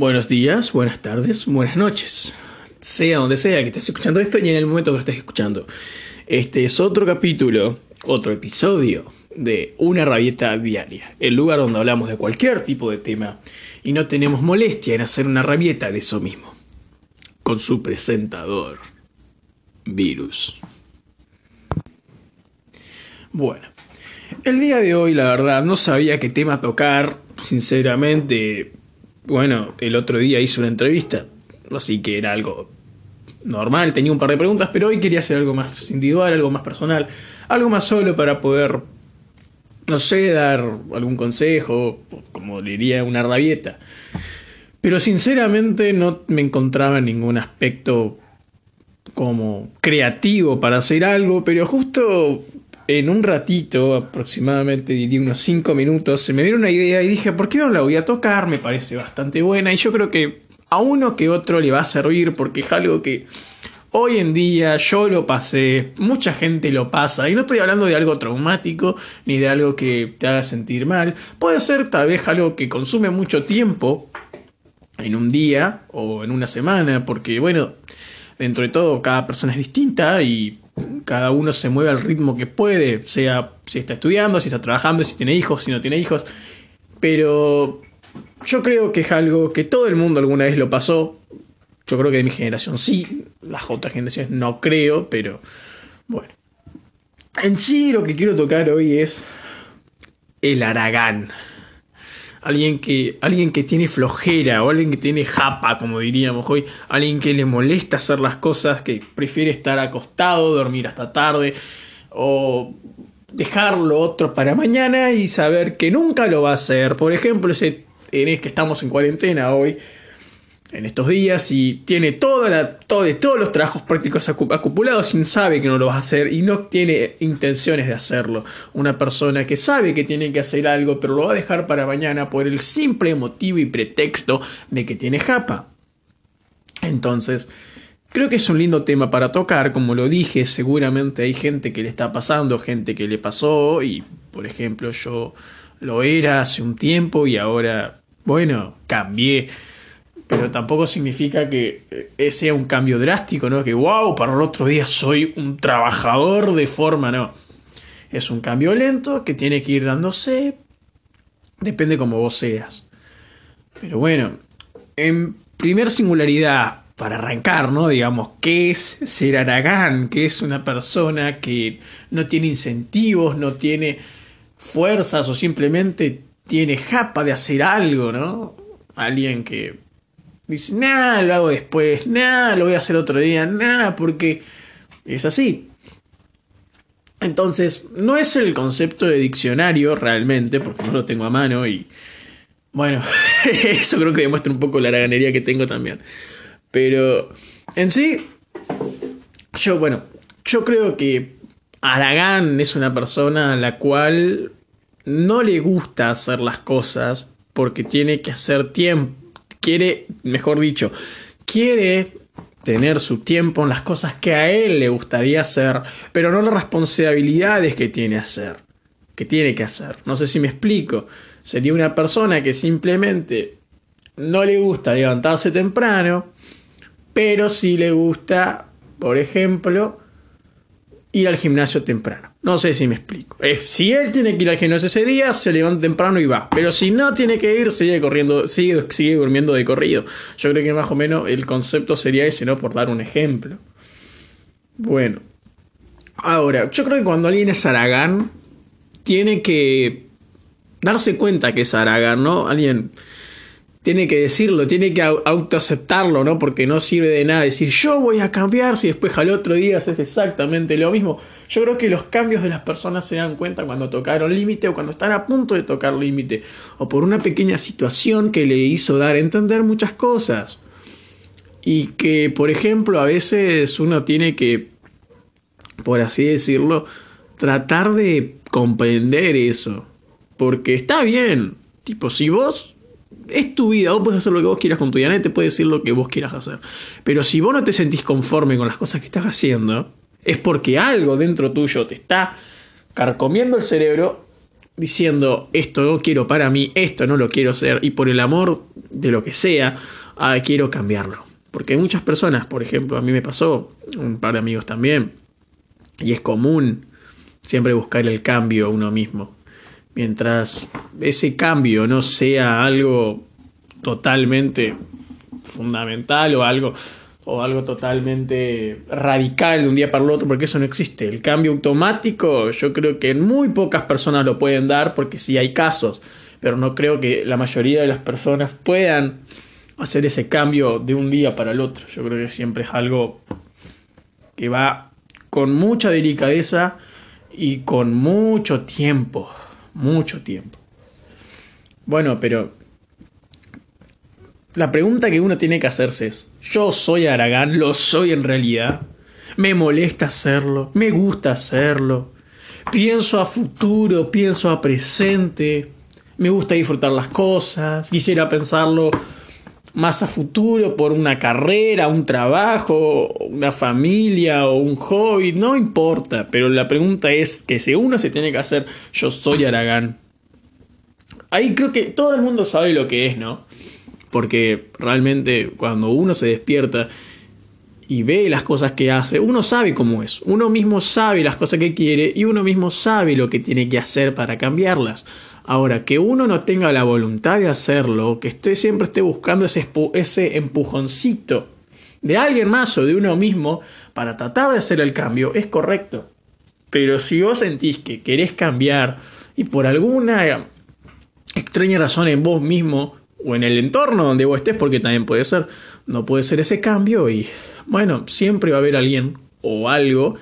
Buenos días, buenas tardes, buenas noches. Sea donde sea que estés escuchando esto y en el momento que lo estés escuchando. Este es otro capítulo, otro episodio de Una Rabieta Diaria, el lugar donde hablamos de cualquier tipo de tema y no tenemos molestia en hacer una rabieta de eso mismo. Con su presentador, Virus. Bueno, el día de hoy la verdad no sabía qué tema tocar, sinceramente bueno, el otro día hice una entrevista, así que era algo normal, tenía un par de preguntas, pero hoy quería hacer algo más individual, algo más personal, algo más solo para poder, no sé, dar algún consejo, como diría una rabieta. Pero sinceramente no me encontraba en ningún aspecto como creativo para hacer algo, pero justo en un ratito, aproximadamente unos 5 minutos, se me vino una idea y dije, ¿por qué no la voy a tocar? Me parece bastante buena y yo creo que a uno que otro le va a servir porque es algo que hoy en día yo lo pasé, mucha gente lo pasa y no estoy hablando de algo traumático ni de algo que te haga sentir mal, puede ser tal vez algo que consume mucho tiempo en un día o en una semana porque bueno, dentro de todo cada persona es distinta y cada uno se mueve al ritmo que puede, sea si está estudiando, si está trabajando, si tiene hijos, si no tiene hijos. Pero yo creo que es algo que todo el mundo alguna vez lo pasó. Yo creo que de mi generación sí, las otras generaciones no creo, pero bueno. En sí lo que quiero tocar hoy es el Aragán alguien que, alguien que tiene flojera o alguien que tiene japa, como diríamos hoy, alguien que le molesta hacer las cosas, que prefiere estar acostado, dormir hasta tarde o dejarlo otro para mañana y saber que nunca lo va a hacer. Por ejemplo, ese en es que estamos en cuarentena hoy, en estos días y tiene toda la, todo, todos los trabajos prácticos acumulados sin sabe que no lo va a hacer y no tiene intenciones de hacerlo. Una persona que sabe que tiene que hacer algo pero lo va a dejar para mañana por el simple motivo y pretexto de que tiene japa. Entonces, creo que es un lindo tema para tocar, como lo dije, seguramente hay gente que le está pasando, gente que le pasó y, por ejemplo, yo lo era hace un tiempo y ahora, bueno, cambié pero tampoco significa que eh, sea un cambio drástico, ¿no? Que wow, para el otro día soy un trabajador de forma, no. Es un cambio lento que tiene que ir dándose, depende como vos seas. Pero bueno, en primer singularidad, para arrancar, ¿no? Digamos, ¿qué es ser Aragán? ¿Qué es una persona que no tiene incentivos, no tiene fuerzas o simplemente tiene japa de hacer algo, ¿no? Alguien que Dice, nada, lo hago después, nada, lo voy a hacer otro día, nada, porque es así. Entonces, no es el concepto de diccionario realmente, porque no lo tengo a mano y bueno, eso creo que demuestra un poco la haraganería que tengo también. Pero en sí, yo, bueno, yo creo que Aragán es una persona a la cual no le gusta hacer las cosas porque tiene que hacer tiempo quiere, mejor dicho, quiere tener su tiempo en las cosas que a él le gustaría hacer, pero no las responsabilidades que tiene hacer, que tiene que hacer. No sé si me explico. Sería una persona que simplemente no le gusta levantarse temprano, pero sí le gusta, por ejemplo, ir al gimnasio temprano. No sé si me explico. Eh, si él tiene que ir al gimnasio ese día, se levanta temprano y va. Pero si no tiene que ir, sigue corriendo, sigue, sigue durmiendo de corrido. Yo creo que más o menos el concepto sería ese, ¿no? Por dar un ejemplo. Bueno. Ahora, yo creo que cuando alguien es Aragán, tiene que darse cuenta que es Aragán, ¿no? Alguien tiene que decirlo, tiene que autoaceptarlo, ¿no? Porque no sirve de nada decir yo voy a cambiar si después al otro día haces exactamente lo mismo. Yo creo que los cambios de las personas se dan cuenta cuando tocaron límite o cuando están a punto de tocar límite o por una pequeña situación que le hizo dar a entender muchas cosas. Y que, por ejemplo, a veces uno tiene que, por así decirlo, tratar de comprender eso. Porque está bien. Tipo, si vos es tu vida, vos puedes hacer lo que vos quieras con tu vida, nadie te puede decir lo que vos quieras hacer. Pero si vos no te sentís conforme con las cosas que estás haciendo, es porque algo dentro tuyo te está carcomiendo el cerebro diciendo esto no quiero para mí, esto no lo quiero hacer y por el amor de lo que sea, ah, quiero cambiarlo. Porque hay muchas personas, por ejemplo, a mí me pasó, un par de amigos también, y es común siempre buscar el cambio a uno mismo. Mientras ese cambio no sea algo totalmente fundamental o algo o algo totalmente radical de un día para el otro, porque eso no existe. El cambio automático, yo creo que muy pocas personas lo pueden dar, porque sí hay casos, pero no creo que la mayoría de las personas puedan hacer ese cambio de un día para el otro. Yo creo que siempre es algo que va con mucha delicadeza y con mucho tiempo, mucho tiempo. Bueno, pero la pregunta que uno tiene que hacerse es, ¿yo soy Aragán? ¿Lo soy en realidad? ¿Me molesta hacerlo? ¿Me gusta hacerlo? ¿Pienso a futuro? ¿Pienso a presente? ¿Me gusta disfrutar las cosas? ¿Quisiera pensarlo más a futuro por una carrera, un trabajo, una familia o un hobby? No importa, pero la pregunta es que si uno se tiene que hacer, ¿yo soy Aragán? Ahí creo que todo el mundo sabe lo que es, ¿no? porque realmente cuando uno se despierta y ve las cosas que hace, uno sabe cómo es, uno mismo sabe las cosas que quiere y uno mismo sabe lo que tiene que hacer para cambiarlas. Ahora, que uno no tenga la voluntad de hacerlo, que esté siempre esté buscando ese, ese empujoncito de alguien más o de uno mismo para tratar de hacer el cambio, es correcto. Pero si vos sentís que querés cambiar y por alguna extraña razón en vos mismo o en el entorno donde vos estés, porque también puede ser, no puede ser ese cambio y bueno, siempre va a haber alguien o algo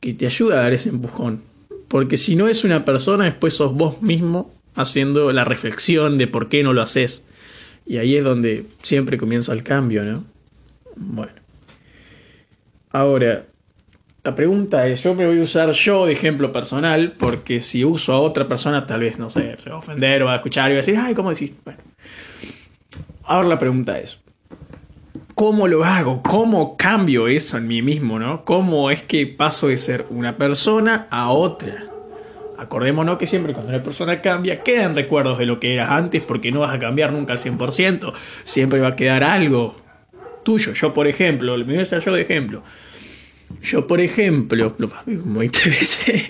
que te ayude a dar ese empujón. Porque si no es una persona, después sos vos mismo haciendo la reflexión de por qué no lo haces. Y ahí es donde siempre comienza el cambio, ¿no? Bueno. Ahora, la pregunta es, yo me voy a usar yo de ejemplo personal, porque si uso a otra persona, tal vez, no sé, se va a ofender o va a escuchar y va a decir, ay, ¿cómo decís? Bueno. Ahora la pregunta es, ¿cómo lo hago? ¿Cómo cambio eso en mí mismo, no? ¿Cómo es que paso de ser una persona a otra? Acordémonos que siempre cuando una persona cambia, quedan recuerdos de lo que eras antes, porque no vas a cambiar nunca al 100%, siempre va a quedar algo tuyo. Yo, por ejemplo, me voy a yo de ejemplo yo, por ejemplo, lo como 20 veces.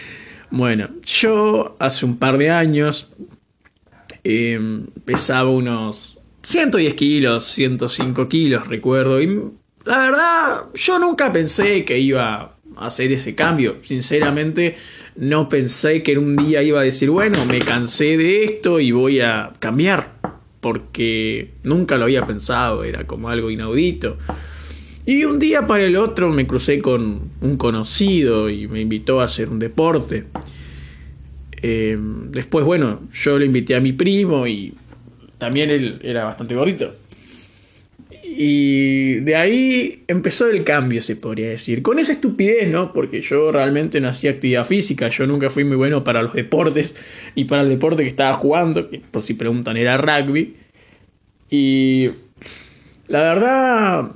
bueno, yo hace un par de años em, pesaba unos 110 kilos, 105 kilos, recuerdo. Y la verdad, yo nunca pensé que iba a hacer ese cambio. Sinceramente, no pensé que en un día iba a decir, bueno, me cansé de esto y voy a cambiar. Porque nunca lo había pensado, era como algo inaudito. Y un día para el otro me crucé con un conocido y me invitó a hacer un deporte. Eh, después, bueno, yo le invité a mi primo y también él era bastante gordito. Y de ahí empezó el cambio, se podría decir. Con esa estupidez, ¿no? Porque yo realmente no hacía actividad física, yo nunca fui muy bueno para los deportes, ni para el deporte que estaba jugando, que por si preguntan era rugby. Y la verdad,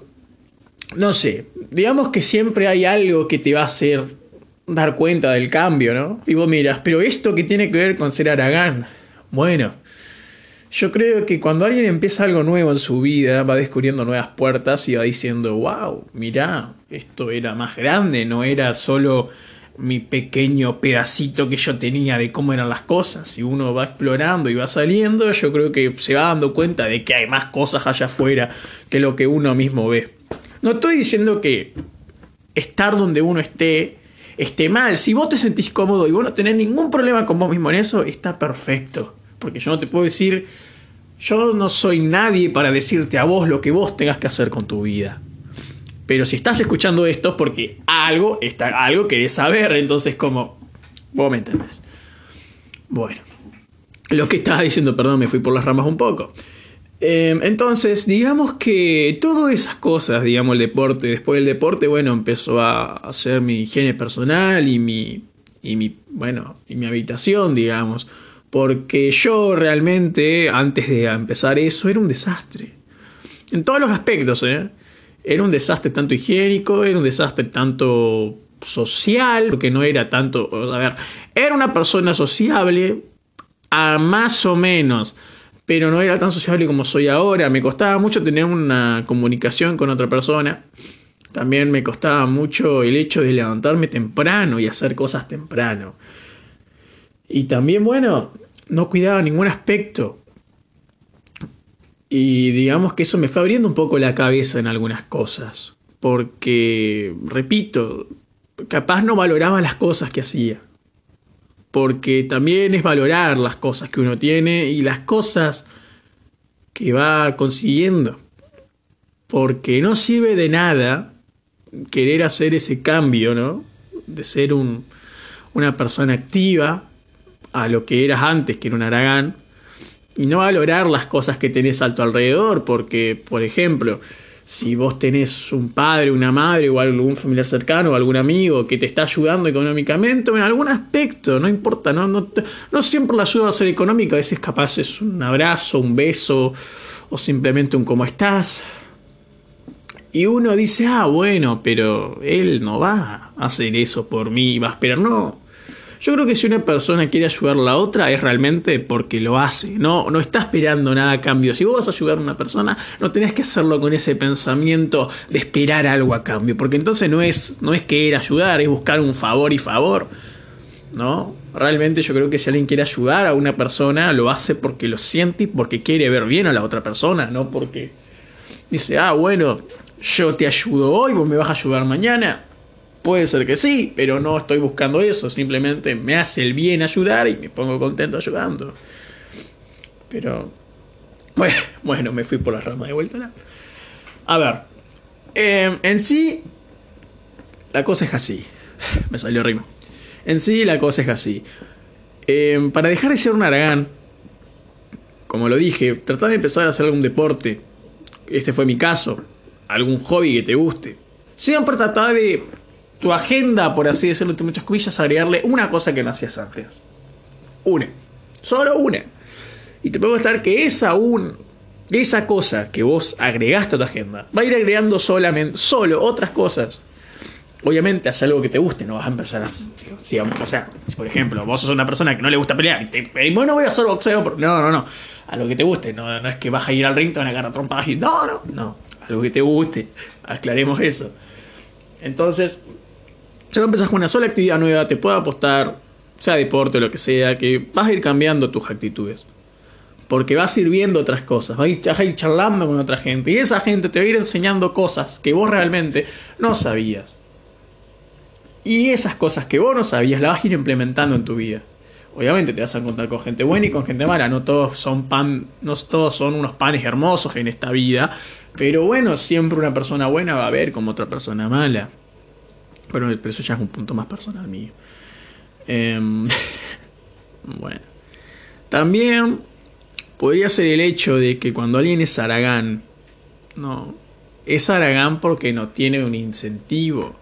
no sé, digamos que siempre hay algo que te va a hacer dar cuenta del cambio, ¿no? Y vos miras, pero esto que tiene que ver con ser Aragán. Bueno, yo creo que cuando alguien empieza algo nuevo en su vida, va descubriendo nuevas puertas y va diciendo, wow, mirá, esto era más grande, no era solo mi pequeño pedacito que yo tenía de cómo eran las cosas. Y uno va explorando y va saliendo, yo creo que se va dando cuenta de que hay más cosas allá afuera que lo que uno mismo ve. No estoy diciendo que estar donde uno esté esté mal. Si vos te sentís cómodo y vos no tenés ningún problema con vos mismo en eso, está perfecto. Porque yo no te puedo decir, yo no soy nadie para decirte a vos lo que vos tengas que hacer con tu vida. Pero si estás escuchando esto porque algo, está, algo querés saber, entonces como, vos me entendés. Bueno, lo que estaba diciendo, perdón, me fui por las ramas un poco. Em, entonces, digamos que todas esas cosas, digamos, el deporte, después del deporte, bueno, empezó a hacer mi higiene personal y mi, y mi, bueno, y mi habitación, digamos, porque yo realmente, antes de empezar eso, era un desastre. En todos los aspectos, ¿eh? Era un desastre tanto higiénico, era un desastre tanto social, porque no era tanto, a ver, era una persona sociable a más o menos pero no era tan sociable como soy ahora. Me costaba mucho tener una comunicación con otra persona. También me costaba mucho el hecho de levantarme temprano y hacer cosas temprano. Y también, bueno, no cuidaba ningún aspecto. Y digamos que eso me fue abriendo un poco la cabeza en algunas cosas. Porque, repito, capaz no valoraba las cosas que hacía. Porque también es valorar las cosas que uno tiene y las cosas que va consiguiendo. Porque no sirve de nada querer hacer ese cambio, ¿no? De ser un, una persona activa a lo que eras antes, que era un aragán, y no valorar las cosas que tenés a tu alrededor, porque, por ejemplo, si vos tenés un padre, una madre o algún familiar cercano o algún amigo que te está ayudando económicamente en algún aspecto, no importa, no, no, no siempre la ayuda va a ser económica, a veces capaz es un abrazo, un beso o simplemente un cómo estás. Y uno dice, ah, bueno, pero él no va a hacer eso por mí, va a esperar. No, yo creo que si una persona quiere ayudar a la otra es realmente porque lo hace, no, no está esperando nada a cambio. Si vos vas a ayudar a una persona, no tenés que hacerlo con ese pensamiento de esperar algo a cambio, porque entonces no es, no es querer ayudar, es buscar un favor y favor. ¿No? Realmente yo creo que si alguien quiere ayudar a una persona, lo hace porque lo siente y porque quiere ver bien a la otra persona, no porque dice, ah, bueno, yo te ayudo hoy, vos me vas a ayudar mañana. Puede ser que sí, pero no estoy buscando eso. Simplemente me hace el bien ayudar y me pongo contento ayudando. Pero. Bueno, bueno me fui por la rama de vuelta. A ver. Em, en sí. La cosa es así. Me salió rimo. En sí, la cosa es así. Em, para dejar de ser un aragán. Como lo dije, tratá de empezar a hacer algún deporte. Este fue mi caso. Algún hobby que te guste. Siempre tratá de tu agenda, por así decirlo, entre muchas comillas, agregarle una cosa que no hacías antes. Una. Solo una. Y te puedo estar que esa un, esa cosa que vos agregaste a tu agenda va a ir agregando solamente, solo otras cosas. Obviamente, haz algo que te guste, no vas a empezar a. O sea, si por ejemplo, vos sos una persona que no le gusta pelear y te bueno, voy a hacer boxeo. no, no, no. A lo que te guste, no, no es que vas a ir al ring, te van a agarrar trompadas y. No, no, no. A lo que te guste. Aclaremos eso. Entonces, si empezás con una sola actividad nueva, te puedo apostar, sea deporte o lo que sea, que vas a ir cambiando tus actitudes. Porque vas a ir viendo otras cosas, vas a ir charlando con otra gente. Y esa gente te va a ir enseñando cosas que vos realmente no sabías. Y esas cosas que vos no sabías las vas a ir implementando en tu vida. Obviamente te vas a encontrar con gente buena y con gente mala. No todos son pan, no todos son unos panes hermosos en esta vida. Pero bueno, siempre una persona buena va a ver como otra persona mala. Pero, eso ya es un punto más personal mío. Em, bueno. También podría ser el hecho de que cuando alguien es Aragán, no, es Aragán porque no tiene un incentivo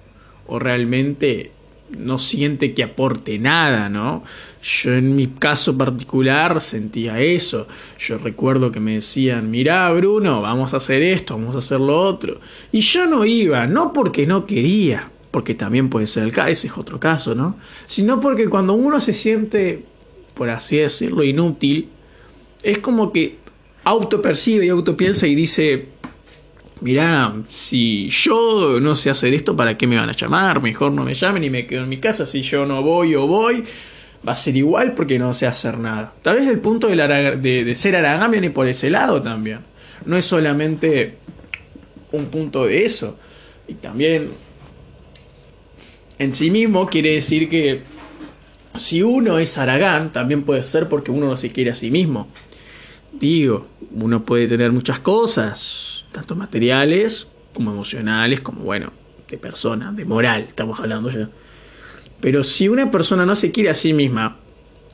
o realmente no siente que aporte nada, ¿no? Yo en mi caso particular sentía eso. Yo recuerdo que me decían, mirá Bruno, vamos a hacer esto, vamos a hacer lo otro. Y yo no iba, no porque no quería, porque también puede ser el caso, es otro caso, ¿no? Sino porque cuando uno se siente, por así decirlo, inútil, es como que autopercibe y autopiensa y dice, mirá, si yo no sé hacer esto, ¿para qué me van a llamar? Mejor no me llamen y me quedo en mi casa, si yo no voy o voy, va a ser igual porque no sé hacer nada. Tal vez el punto de, de ser aragán viene por ese lado también. No es solamente un punto de eso. Y también en sí mismo quiere decir que si uno es Aragán, también puede ser porque uno no se quiere a sí mismo. Digo, uno puede tener muchas cosas, tanto materiales como emocionales, como bueno, de persona, de moral, estamos hablando ya. Pero si una persona no se quiere a sí misma,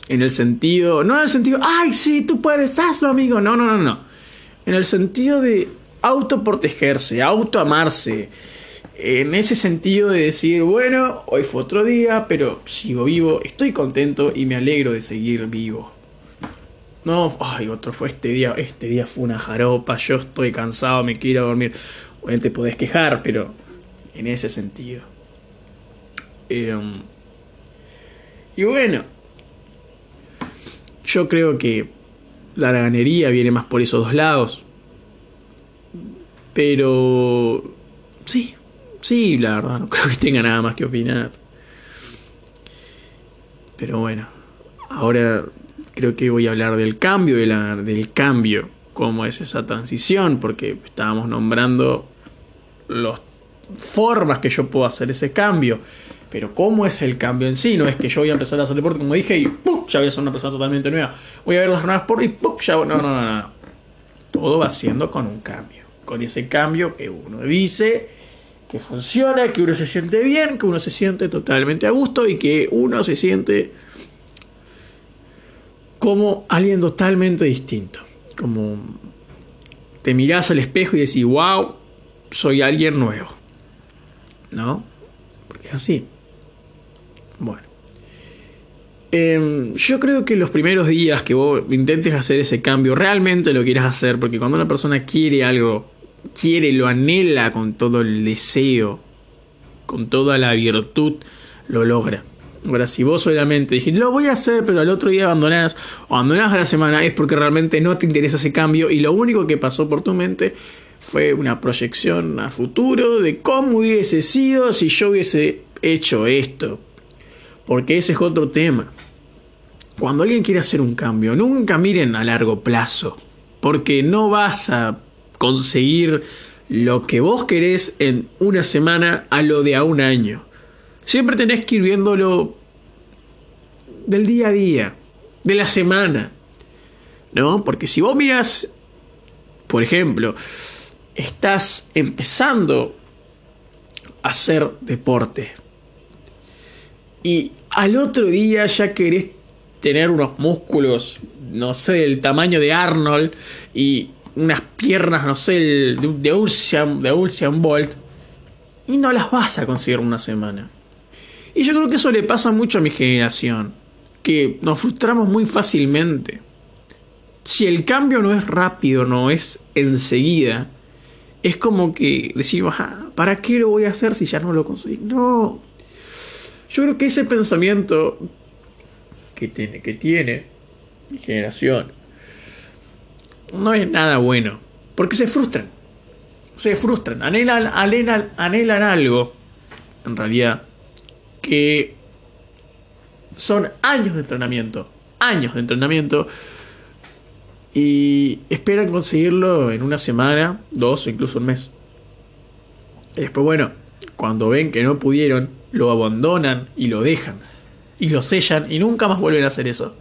en el sentido, no en el sentido, ay, sí, tú puedes, hazlo, amigo, no, no, no, no. En el sentido de autoprotegerse, autoamarse, en ese sentido de decir, bueno, hoy fue otro día, pero sigo vivo, estoy contento y me alegro de seguir vivo. No, ay, otro fue este día, este día fue una jaropa, yo estoy cansado, me quiero dormir. Bueno, te podés quejar, pero en ese sentido. Em, y bueno, yo creo que la ganería viene más por esos dos lados. Pero sí, sí, la verdad, no creo que tenga nada más que opinar. Pero bueno, ahora creo que voy a hablar del cambio, de la, del cambio, cómo es esa transición, porque estábamos nombrando las formas que yo puedo hacer ese cambio. Pero cómo es el cambio en sí, no es que yo voy a empezar a hacer deporte como dije y ¡pum! ya voy a ser una persona totalmente nueva. Voy a ver las nuevas por y ¡pum! ya no, no, no, no. Todo va siendo con un cambio. Con ese cambio que uno dice que funciona, que uno se siente bien, que uno se siente totalmente a gusto y que uno se siente como alguien totalmente distinto. Como te mirás al espejo y decís, wow, soy alguien nuevo. ¿No? Porque es así. Bueno. Em, yo creo que los primeros días que vos intentes hacer ese cambio, realmente lo quieras hacer, porque cuando una persona quiere algo, quiere, lo anhela con todo el deseo, con toda la virtud, lo logra. Ahora, si vos solamente dijiste, lo voy a hacer, pero al otro día abandonás o abandonás a la semana, es porque realmente no te interesa ese cambio y lo único que pasó por tu mente fue una proyección a futuro de cómo hubiese sido si yo hubiese hecho esto. Porque ese es otro tema. Cuando alguien quiere hacer un cambio, nunca miren a largo plazo. Porque no vas a conseguir lo que vos querés en una semana a lo de a un año. Siempre tenés que ir viéndolo del día a día, de la semana. ¿No? Porque si vos miras, por ejemplo, estás empezando a hacer deporte y al otro día ya querés tener unos músculos, no sé, del tamaño de Arnold y unas piernas, no sé, de, Usain, de Usain Bolt y no las vas a conseguir una semana. Y yo creo que eso le pasa mucho a mi generación, que nos frustramos muy fácilmente. Si el cambio no es rápido, no es enseguida, es como que decimos, ah, ¿para qué lo voy a hacer si ya no lo conseguí? No. Yo creo que ese pensamiento que tiene, que tiene mi generación no es nada bueno, porque se frustran. Se frustran, anhelan, anhelan, anhelan algo, en realidad, que son años de entrenamiento, años de entrenamiento, y esperan conseguirlo en una semana, dos o incluso un mes. Y después, bueno, cuando ven que no pudieron, lo abandonan y lo dejan, y lo sellan y nunca más vuelven a hacer eso.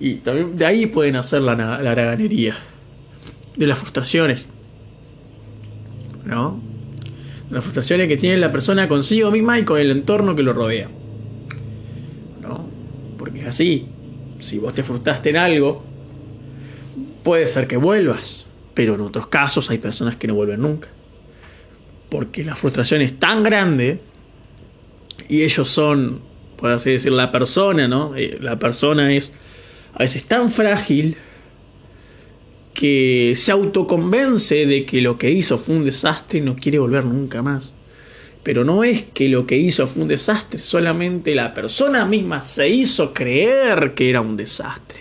Y también de ahí pueden hacer la, la de las frustraciones, ¿no? Las frustraciones que tiene la persona consigo misma y con el entorno que lo rodea. ¿No? Porque es así. Si vos te frustraste en algo, puede ser que vuelvas. Pero en otros casos hay personas que no vuelven nunca. Porque la frustración es tan grande y ellos son, por así decir, la persona, ¿no? Eh, la persona es a veces tan frágil que se autoconvence de que lo que hizo fue un desastre y no quiere volver nunca más. Pero no es que lo que hizo fue un desastre, solamente la persona misma se hizo creer que era un desastre.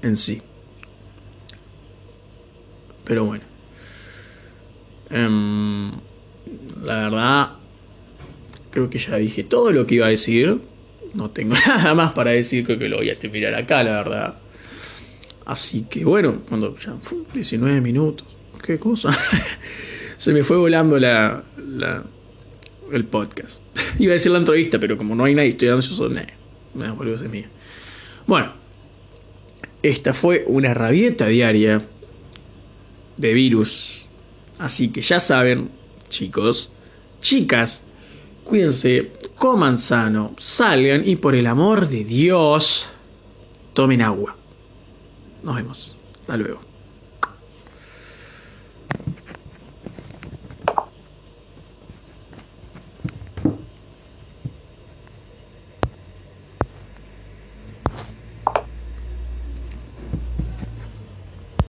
En sí. Pero bueno. Em, la verdad, creo que ya dije todo lo que iba a decir. No tengo nada más para decir, creo que lo voy a terminar acá, la verdad. Así que bueno, cuando ya 19 minutos, qué cosa. Se me fue volando la, el podcast. Iba a decir la entrevista, pero como no hay nadie, estoy ansioso, nah, me volvió a ser mía. Bueno, esta fue una rabieta diaria de virus. Así que ya saben, chicos, chicas, cuídense, coman sano, salgan y por el amor de Dios, tomen agua. Nos vemos. Hasta luego.